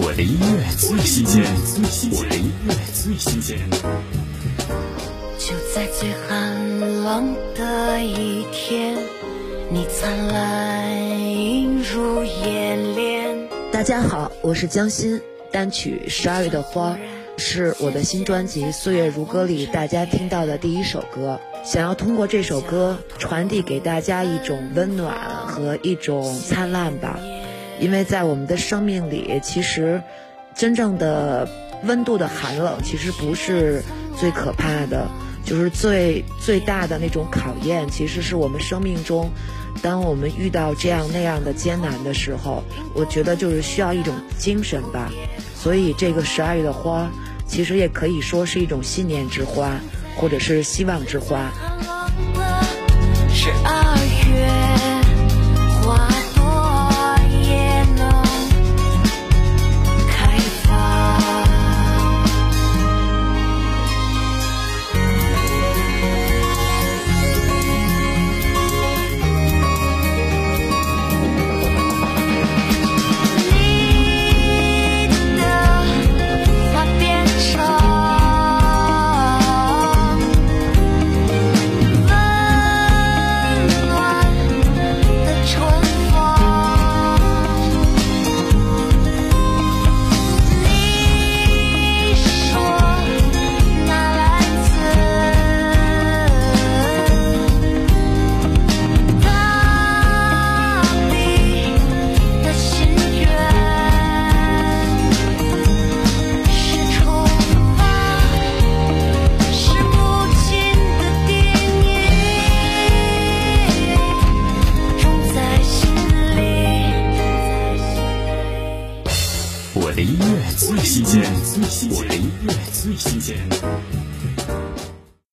我的音乐最新鲜，我的音乐最新鲜。就在最寒冷的一天，你灿烂映入眼帘。大家好，我是江欣，单曲《十二月的花》是我的新专辑《岁月如歌》里大家听到的第一首歌。想要通过这首歌传递给大家一种温暖和一种灿烂吧，因为在我们的生命里，其实真正的温度的寒冷其实不是最可怕的，就是最最大的那种考验，其实是我们生命中，当我们遇到这样那样的艰难的时候，我觉得就是需要一种精神吧。所以这个十二月的花，其实也可以说是一种信念之花，或者是希望之花。十二音乐最新鲜，我的音乐最新鲜。